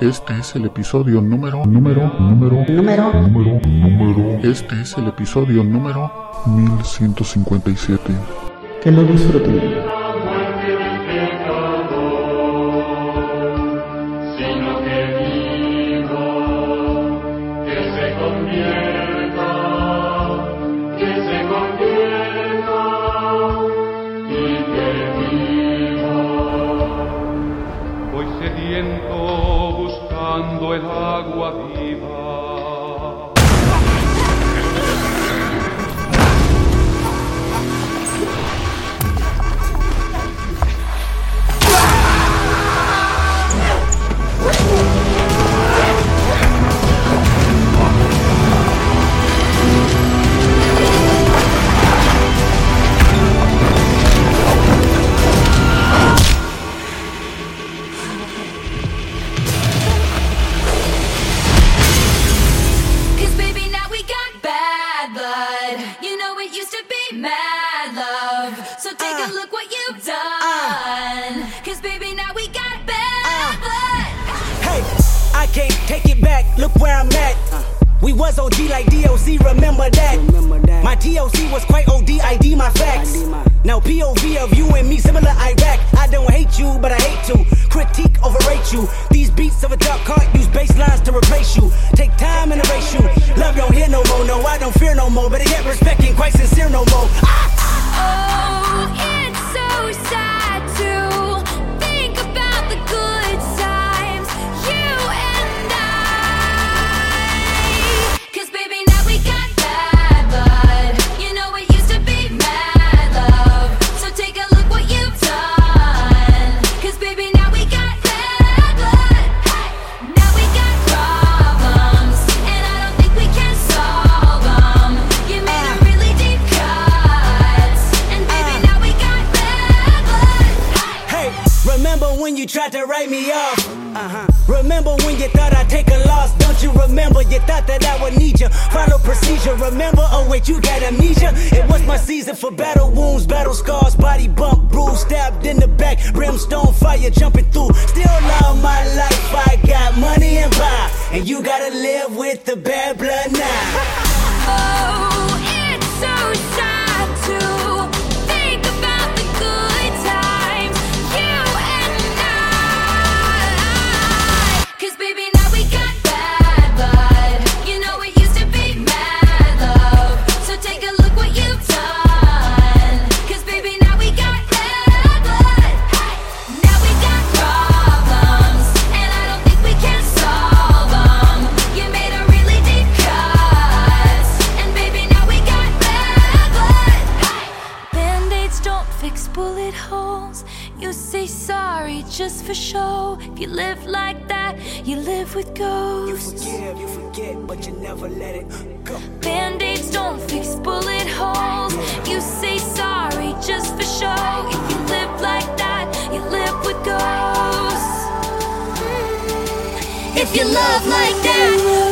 Este es el episodio número, número, número, Número número, número. Este es el episodio número 1157. Que lo disfruten. Buscando el agua viva. Fear no more. But yet You got amnesia. It was my season for battle wounds, battle scars, body bump, bruise, stabbed in the back, brimstone fire jumping through. Still love my life. I got money and power, and you gotta live with the bad blood now. Oh, it's so sad don't fix bullet holes. You say sorry just for show. If you live like that, you live with ghosts. You forgive, you forget, but you never let it go. Band-aids don't fix bullet holes. You say sorry just for show. If you live like that, you live with ghosts. If you love like that,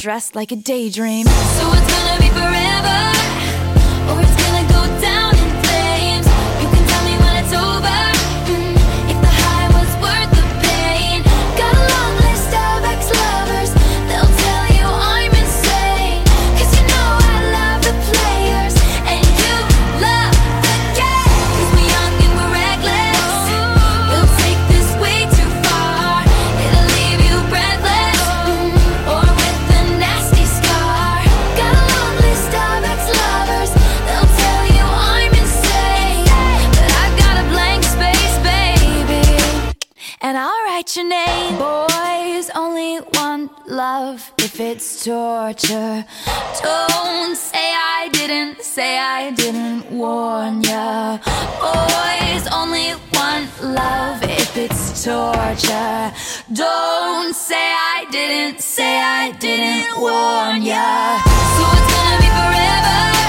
dressed like a daydream. So it's gonna be forever, or it's gonna go down. And I'll write your name. Boys only want love if it's torture. Don't say I didn't, say I didn't warn ya. Boys only want love if it's torture. Don't say I didn't, say I didn't warn ya. So it's gonna be forever.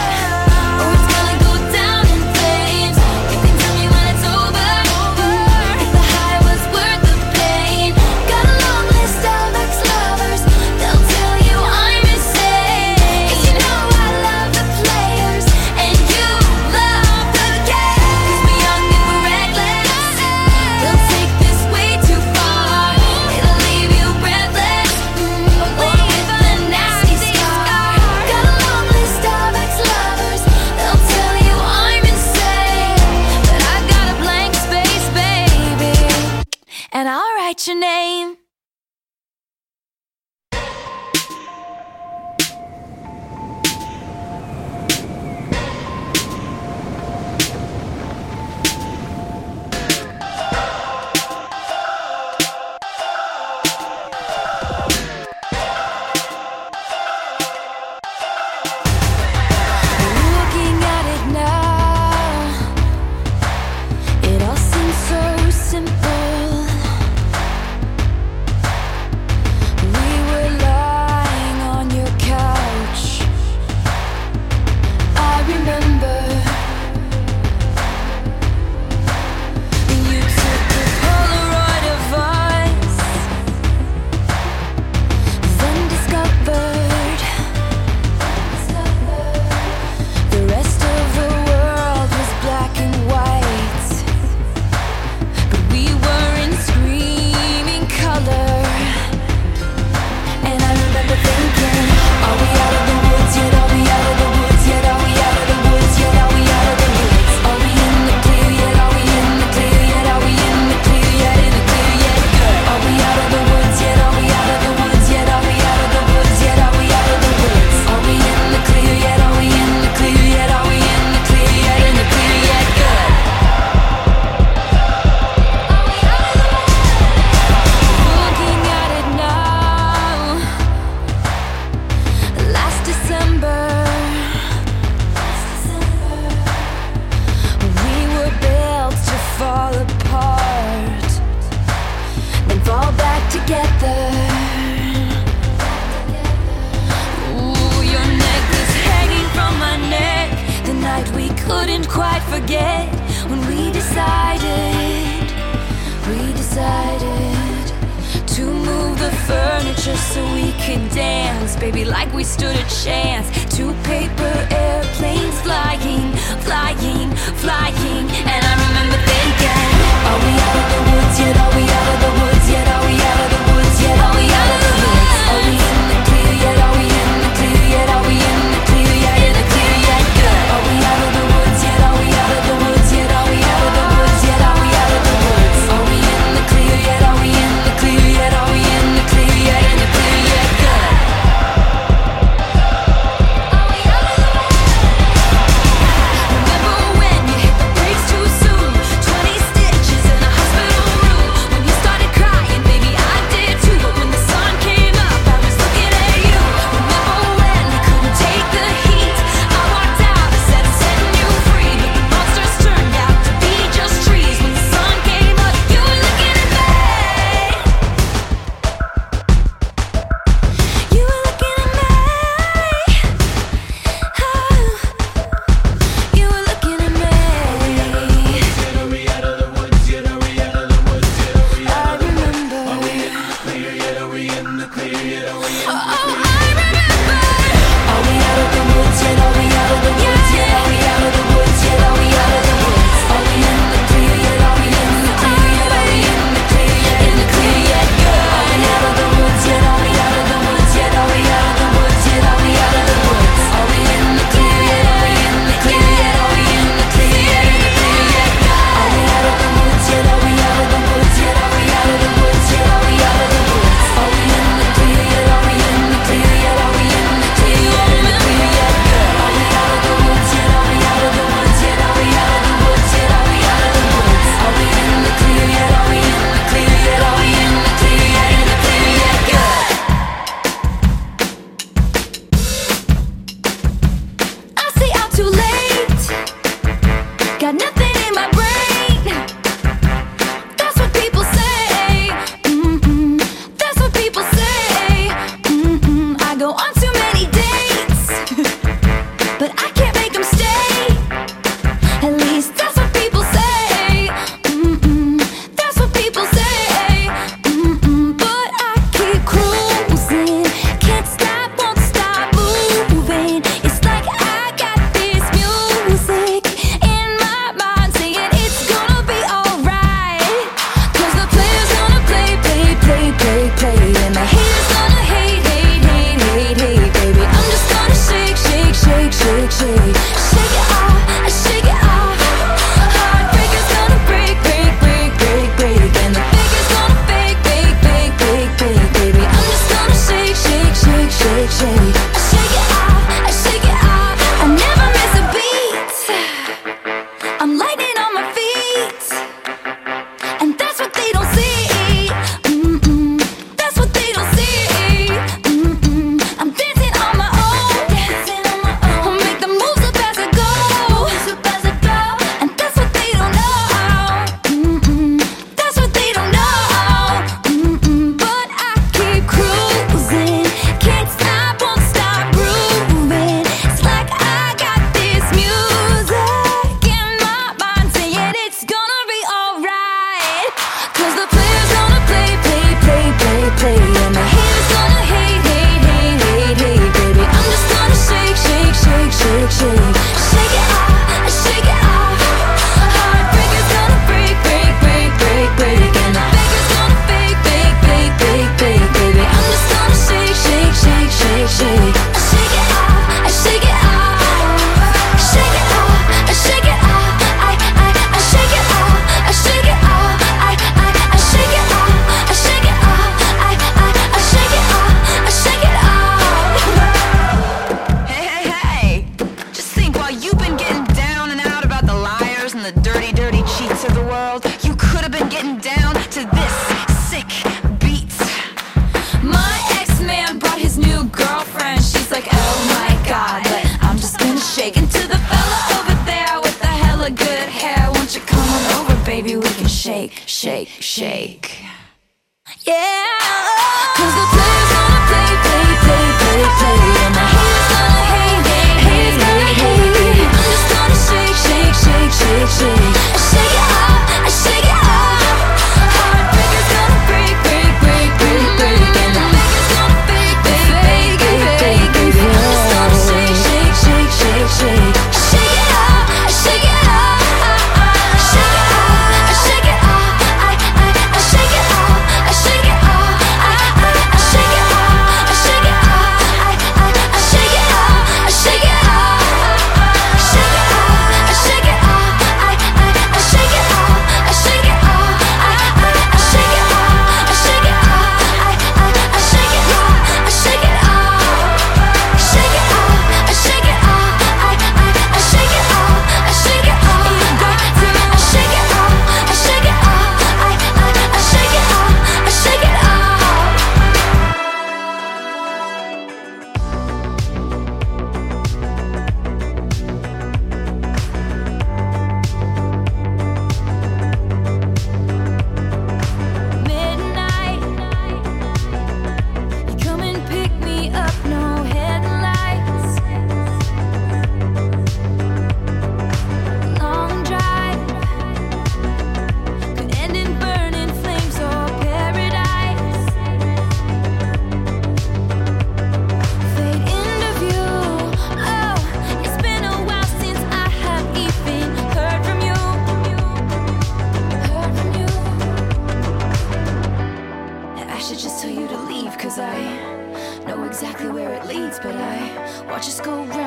just go round.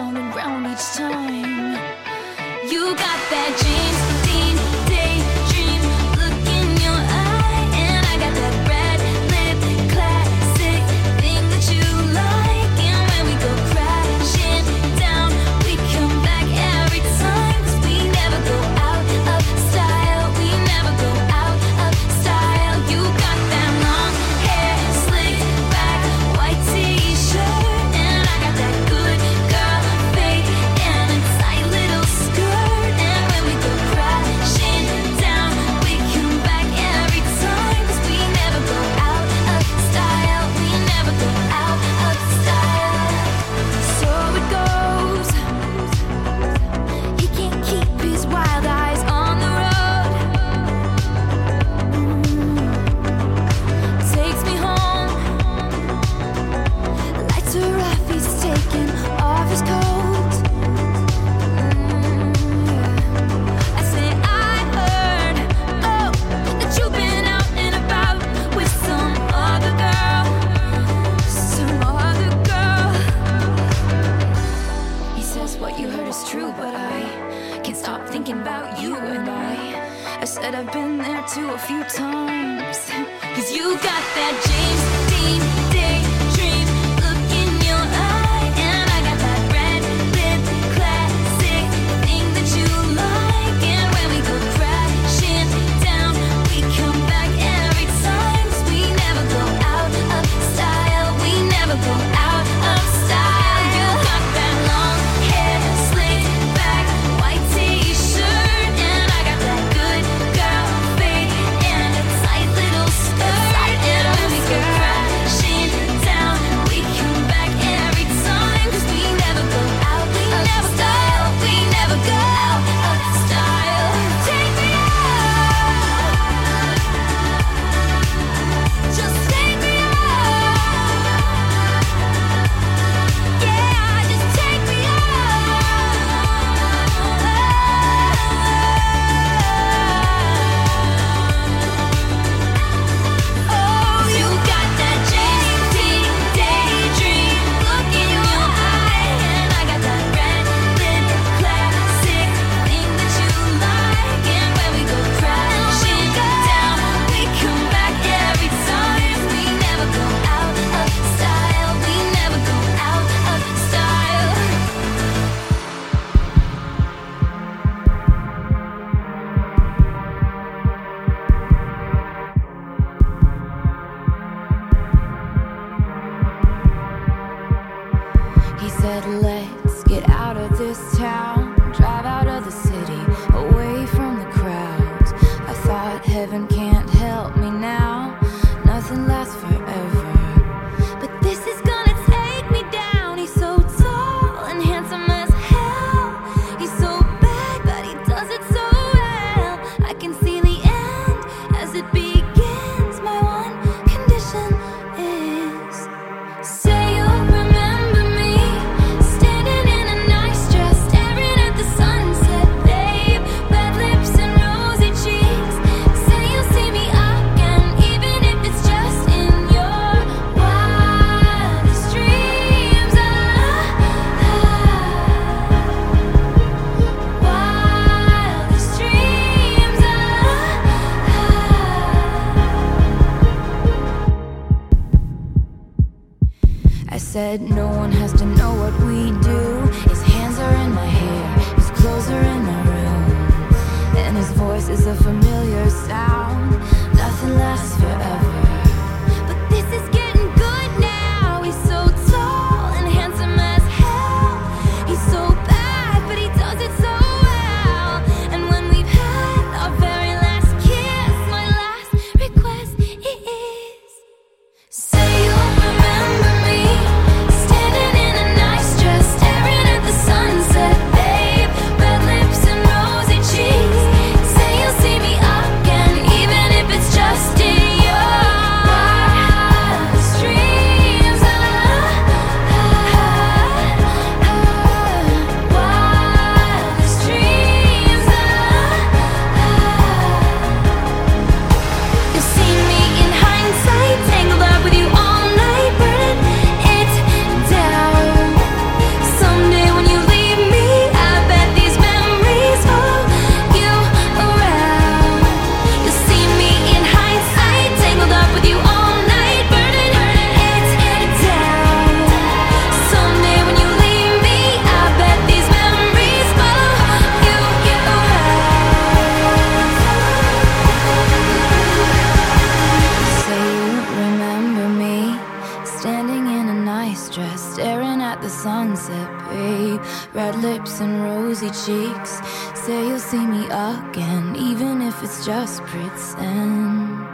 said no one has to know what we do. Red lips and rosy cheeks. Say you'll see me again, even if it's just pretend.